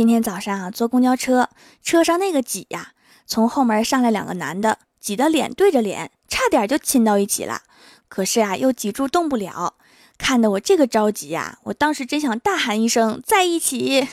今天早上啊，坐公交车，车上那个挤呀，从后门上来两个男的，挤得脸对着脸，差点就亲到一起了。可是啊，又挤住动不了，看得我这个着急呀！我当时真想大喊一声在一起。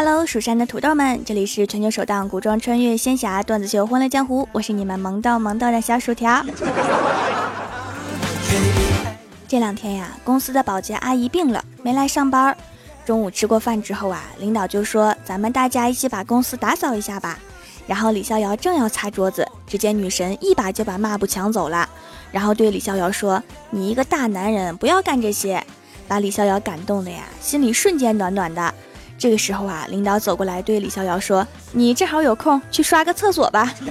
Hello，蜀山的土豆们，这里是全球首档古装穿越仙侠段子秀《欢乐江湖》，我是你们萌到萌到的小薯条。这两天呀，公司的保洁阿姨病了，没来上班。中午吃过饭之后啊，领导就说：“咱们大家一起把公司打扫一下吧。”然后李逍遥正要擦桌子，只见女神一把就把抹布抢走了，然后对李逍遥说：“你一个大男人，不要干这些。”把李逍遥感动的呀，心里瞬间暖暖的。这个时候啊，领导走过来对李逍遥说：“你正好有空，去刷个厕所吧。”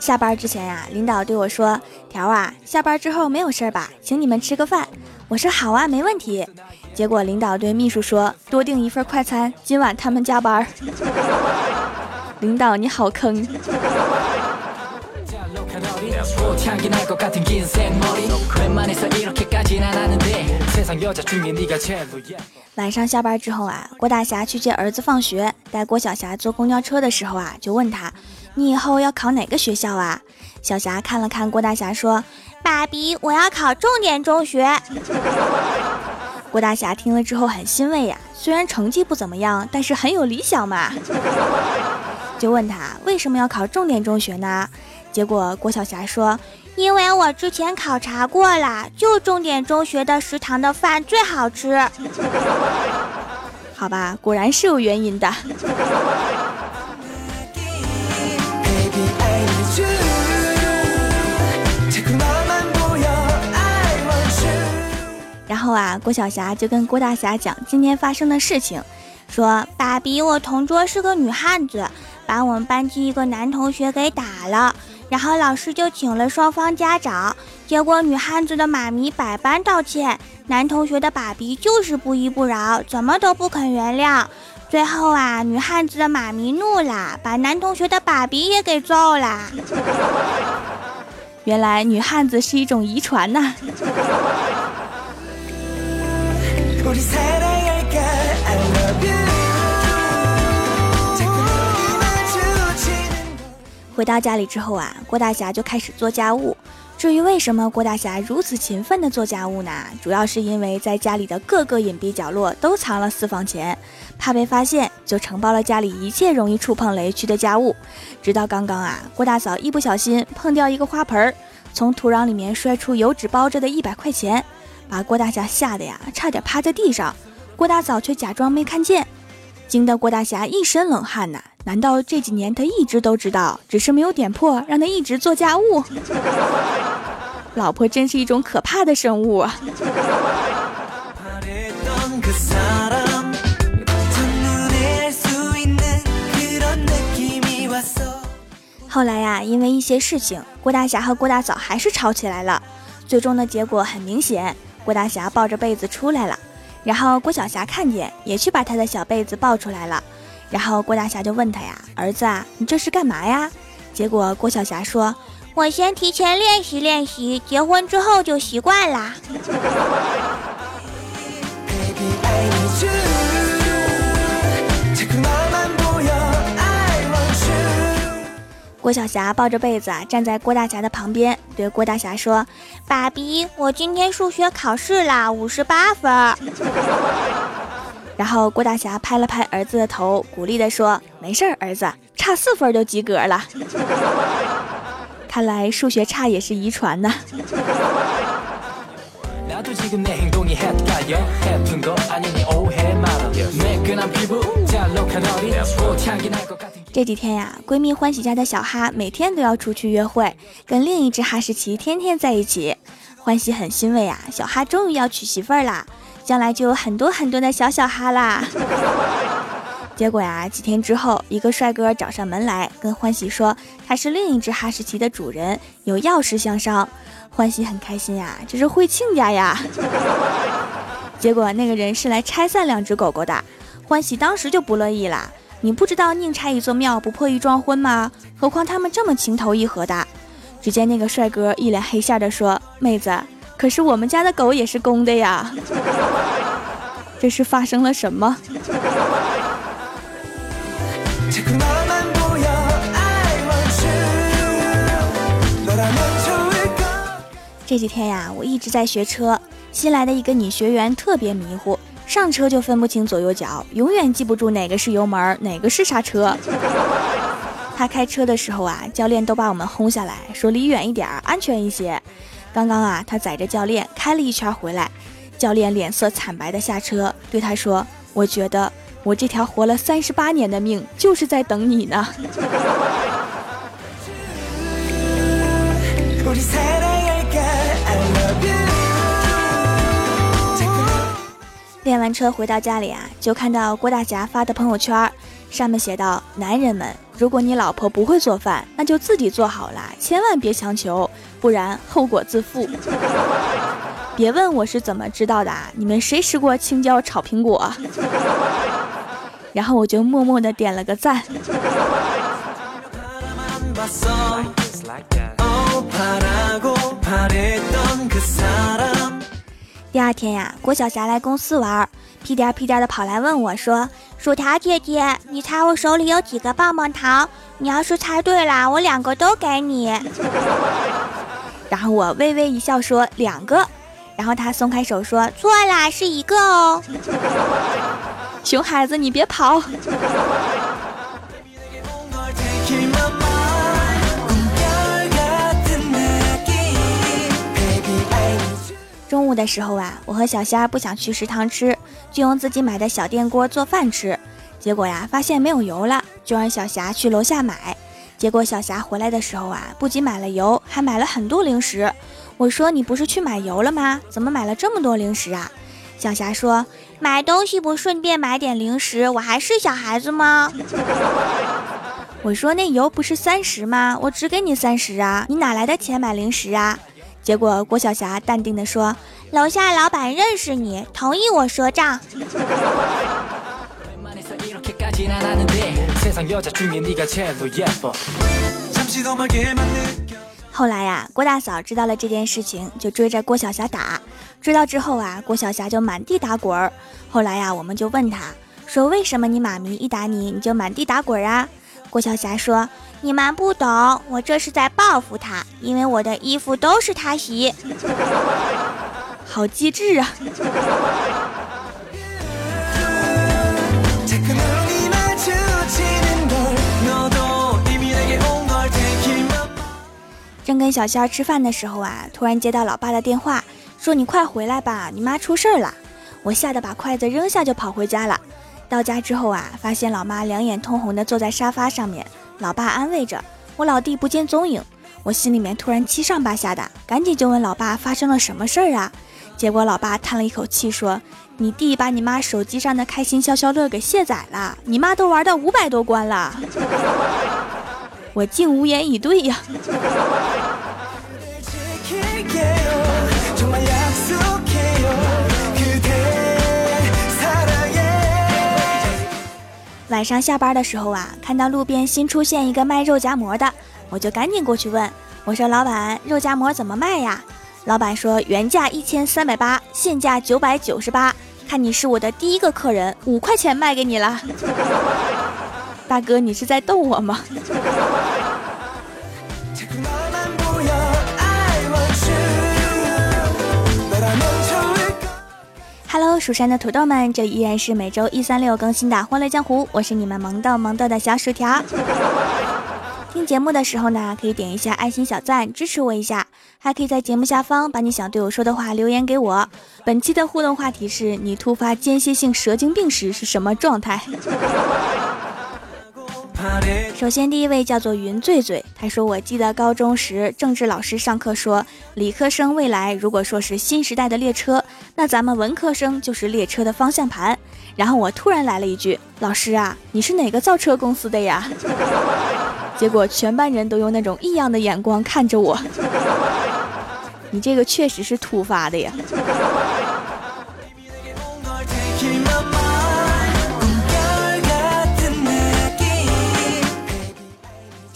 下班之前呀，领导对我说：“条啊，下班之后没有事吧？请你们吃个饭。”我说：“好啊，没问题。”结果领导对秘书说：“多订一份快餐，今晚他们加班。” 领导你好坑。晚上下班之后啊，郭大侠去接儿子放学，带郭小霞坐公交车的时候啊，就问他：“你以后要考哪个学校啊？”小霞看了看郭大侠，说：“爸比，我要考重点中学。” 郭大侠听了之后很欣慰呀，虽然成绩不怎么样，但是很有理想嘛。就问他为什么要考重点中学呢？结果郭晓霞说：“因为我之前考察过了，就重点中学的食堂的饭最好吃。”好吧，果然是有原因的。然后啊，郭晓霞就跟郭大侠讲今天发生的事情，说：“爸比，我同桌是个女汉子，把我们班级一个男同学给打了。”然后老师就请了双方家长，结果女汉子的妈咪百般道歉，男同学的爸比就是不依不饶，怎么都不肯原谅。最后啊，女汉子的妈咪怒了，把男同学的爸比也给揍了。原来女汉子是一种遗传呐。回到家里之后啊，郭大侠就开始做家务。至于为什么郭大侠如此勤奋的做家务呢？主要是因为在家里的各个隐蔽角落都藏了私房钱，怕被发现，就承包了家里一切容易触碰雷区的家务。直到刚刚啊，郭大嫂一不小心碰掉一个花盆，从土壤里面摔出油纸包着的一百块钱，把郭大侠吓得呀，差点趴在地上。郭大嫂却假装没看见，惊得郭大侠一身冷汗呐。难道这几年他一直都知道，只是没有点破，让他一直做家务？老婆真是一种可怕的生物啊！后来呀，因为一些事情，郭大侠和郭大嫂还是吵起来了。最终的结果很明显，郭大侠抱着被子出来了，然后郭晓霞看见，也去把她的小被子抱出来了。然后郭大侠就问他呀：“儿子啊，你这是干嘛呀？”结果郭晓霞说：“我先提前练习练习，结婚之后就习惯啦。”郭晓霞抱着被子啊，站在郭大侠的旁边，对郭大侠说：“爸比，我今天数学考试啦，五十八分。”然后郭大侠拍了拍儿子的头，鼓励地说：“没事儿，儿子，差四分就及格了。看来数学差也是遗传呢。” 这几天呀，闺蜜欢喜家的小哈每天都要出去约会，跟另一只哈士奇天天在一起。欢喜很欣慰啊，小哈终于要娶媳妇儿啦。将来就有很多很多的小小哈啦。结果呀，几天之后，一个帅哥找上门来，跟欢喜说他是另一只哈士奇的主人，有要事相商。欢喜很开心呀，这是会亲家呀。结果那个人是来拆散两只狗狗的，欢喜当时就不乐意了。你不知道宁拆一座庙不破一桩婚吗？何况他们这么情投意合的。只见那个帅哥一脸黑线的说：“妹子，可是我们家的狗也是公的呀。”这是发生了什么？这几天呀，我一直在学车。新来的一个女学员特别迷糊，上车就分不清左右脚，永远记不住哪个是油门，哪个是刹车。他开车的时候啊，教练都把我们轰下来，说离远一点，安全一些。刚刚啊，他载着教练开了一圈回来，教练脸色惨白的下车，对他说：“我觉得我这条活了三十八年的命，就是在等你呢。”练完车回到家里啊，就看到郭大侠发的朋友圈，上面写道：“男人们，如果你老婆不会做饭，那就自己做好了，千万别强求，不然后果自负。”别问我是怎么知道的啊，你们谁吃过青椒炒苹果？然后我就默默的点了个赞。第二天呀，郭晓霞来公司玩，屁颠屁颠的跑来问我，说：“薯条姐姐，你猜我手里有几个棒棒糖？你要是猜对了，我两个都给你。”然后我微微一笑说：“两个。”然后他松开手说：“错啦，是一个哦。”熊孩子，你别跑。中午的时候啊，我和小仙儿不想去食堂吃，就用自己买的小电锅做饭吃。结果呀，发现没有油了，就让小霞去楼下买。结果小霞回来的时候啊，不仅买了油，还买了很多零食。我说：“你不是去买油了吗？怎么买了这么多零食啊？”小霞说：“买东西不顺便买点零食，我还是小孩子吗？”我说：“那油不是三十吗？我只给你三十啊，你哪来的钱买零食啊？”结果郭晓霞淡定地说：“楼下老板认识你，同意我赊账。”后来呀，郭大嫂知道了这件事情，就追着郭晓霞打。追到之后啊，郭晓霞就满地打滚儿。后来呀，我们就问她说：“为什么你妈咪一打你，你就满地打滚儿啊？”郭晓霞说。你们不懂，我这是在报复他，因为我的衣服都是他洗。好机智啊！正跟小仙儿吃饭的时候啊，突然接到老爸的电话，说你快回来吧，你妈出事儿了。我吓得把筷子扔下就跑回家了。到家之后啊，发现老妈两眼通红的坐在沙发上面。老爸安慰着我，老弟不见踪影，我心里面突然七上八下的，赶紧就问老爸发生了什么事儿啊？结果老爸叹了一口气说：“你弟把你妈手机上的开心消消乐给卸载了，你妈都玩到五百多关了。” 我竟无言以对呀。晚上下班的时候啊，看到路边新出现一个卖肉夹馍的，我就赶紧过去问我说：“老板，肉夹馍怎么卖呀？”老板说：“原价一千三百八，现价九百九十八。看你是我的第一个客人，五块钱卖给你了。” 大哥，你是在逗我吗蜀山的土豆们，这依然是每周一、三、六更新的《欢乐江湖》，我是你们萌豆萌豆的小薯条。听节目的时候呢，可以点一下爱心小赞支持我一下，还可以在节目下方把你想对我说的话留言给我。本期的互动话题是你突发间歇性蛇精病时是什么状态？首先，第一位叫做云醉醉，他说：“我记得高中时政治老师上课说，理科生未来如果说是新时代的列车，那咱们文科生就是列车的方向盘。”然后我突然来了一句：“老师啊，你是哪个造车公司的呀？” 结果全班人都用那种异样的眼光看着我。你这个确实是突发的呀。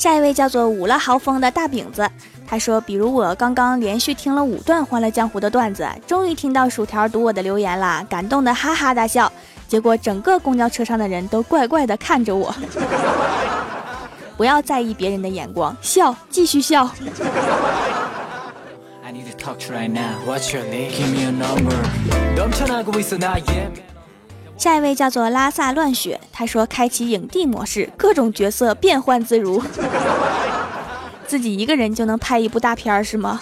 下一位叫做五了豪风的大饼子，他说：“比如我刚刚连续听了五段《欢乐江湖》的段子，终于听到薯条读我的留言啦，感动的哈哈大笑。结果整个公交车上的人都怪怪的看着我。不要在意别人的眼光，笑，继续笑。”下一位叫做拉萨乱雪，他说开启影帝模式，各种角色变换自如，自己一个人就能拍一部大片是吗？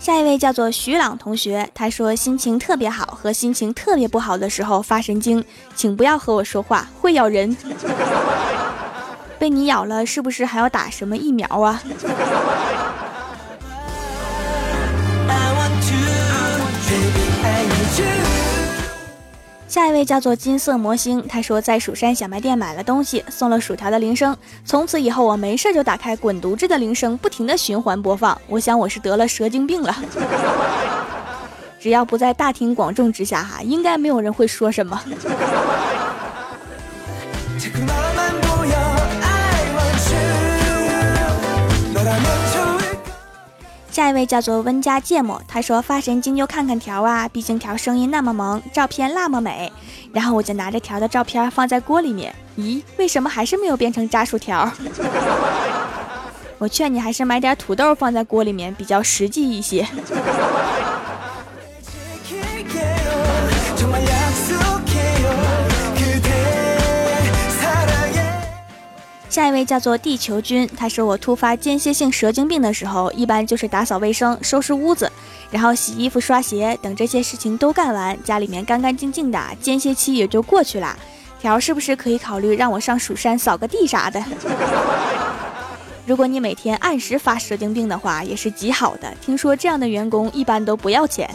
下一位叫做徐朗同学，他说心情特别好和心情特别不好的时候发神经，请不要和我说话，会咬人。被你咬了是不是还要打什么疫苗啊？下一位叫做金色魔星，他说在蜀山小卖店买了东西，送了薯条的铃声。从此以后，我没事就打开滚犊子的铃声，不停的循环播放。我想我是得了蛇精病了。只要不在大庭广众之下，哈，应该没有人会说什么。下一位叫做温家芥末，他说发神经就看看条啊，毕竟条声音那么萌，照片那么美。然后我就拿着条的照片放在锅里面，咦，为什么还是没有变成炸薯条？我劝你还是买点土豆放在锅里面比较实际一些。下一位叫做地球君，他说我突发间歇性蛇精病的时候，一般就是打扫卫生、收拾屋子，然后洗衣服、刷鞋等这些事情都干完，家里面干干净净的，间歇期也就过去了。条是不是可以考虑让我上蜀山扫个地啥的？如果你每天按时发蛇精病的话，也是极好的。听说这样的员工一般都不要钱。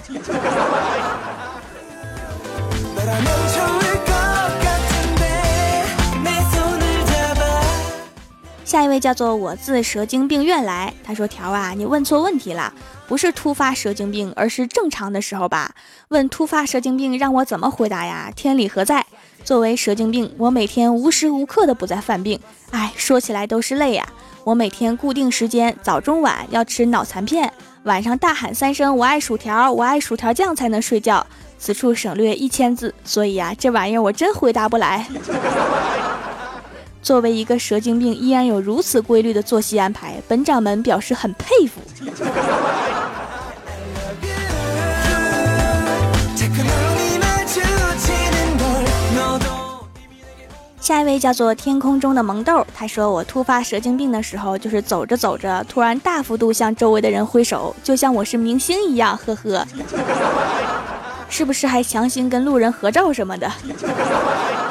下一位叫做我自蛇精病院来，他说条啊，你问错问题了，不是突发蛇精病，而是正常的时候吧？问突发蛇精病让我怎么回答呀？天理何在？作为蛇精病，我每天无时无刻的不在犯病，哎，说起来都是泪呀。我每天固定时间早中晚要吃脑残片，晚上大喊三声我爱薯条，我爱薯条酱才能睡觉。此处省略一千字，所以呀，这玩意儿我真回答不来。作为一个蛇精病，依然有如此规律的作息安排，本掌门表示很佩服。下一位叫做天空中的萌豆，他说我突发蛇精病的时候，就是走着走着，突然大幅度向周围的人挥手，就像我是明星一样，呵呵。是不是还强行跟路人合照什么的？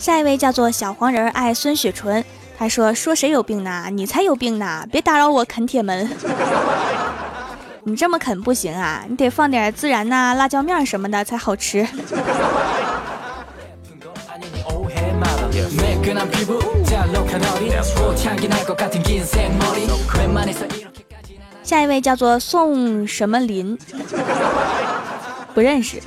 下一位叫做小黄人爱孙雪纯，他说：“说谁有病呢？你才有病呢！别打扰我啃铁门，你这么啃不行啊！你得放点孜然呐、辣椒面什么的才好吃。”下一位叫做宋什么林，不认识。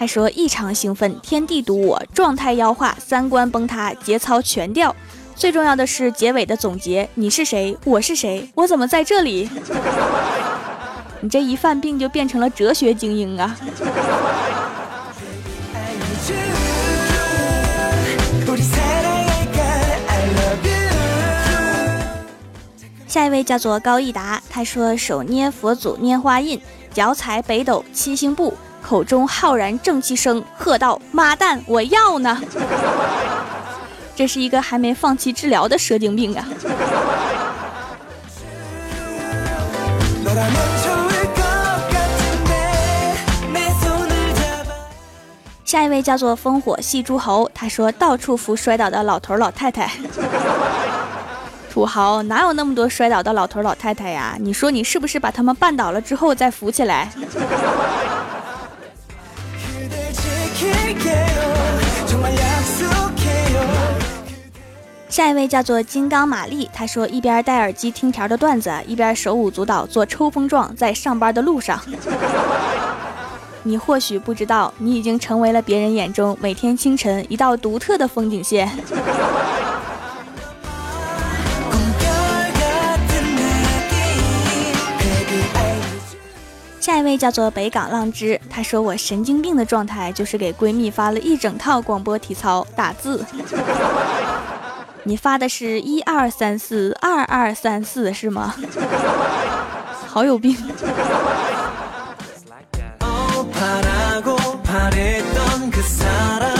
他说：“异常兴奋，天地堵我，状态妖化，三观崩塌，节操全掉。最重要的是结尾的总结：你是谁？我是谁？我怎么在这里？你这一犯病就变成了哲学精英啊！”下一位叫做高益达，他说：“手捏佛祖拈花印，脚踩北斗七星步。”口中浩然正气声，喝道：“妈蛋，我要呢！”这是一个还没放弃治疗的蛇精病啊！下一位叫做烽火戏诸侯，他说：“到处扶摔倒的老头老太太。”土豪，哪有那么多摔倒的老头老太太呀？你说你是不是把他们绊倒了之后再扶起来？下一位叫做金刚玛丽，她说一边戴耳机听条的段子，一边手舞足蹈做抽风状，在上班的路上。你或许不知道，你已经成为了别人眼中每天清晨一道独特的风景线。下一位叫做北港浪之，他说我神经病的状态就是给闺蜜发了一整套广播体操打字。你发的是一二三四二二三四是吗？好有病。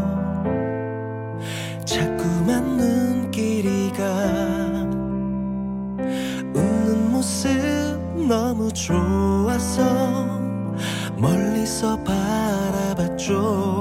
자꾸만 눈길이 가 웃는 모습 너무 좋아서 멀리서 바라봤죠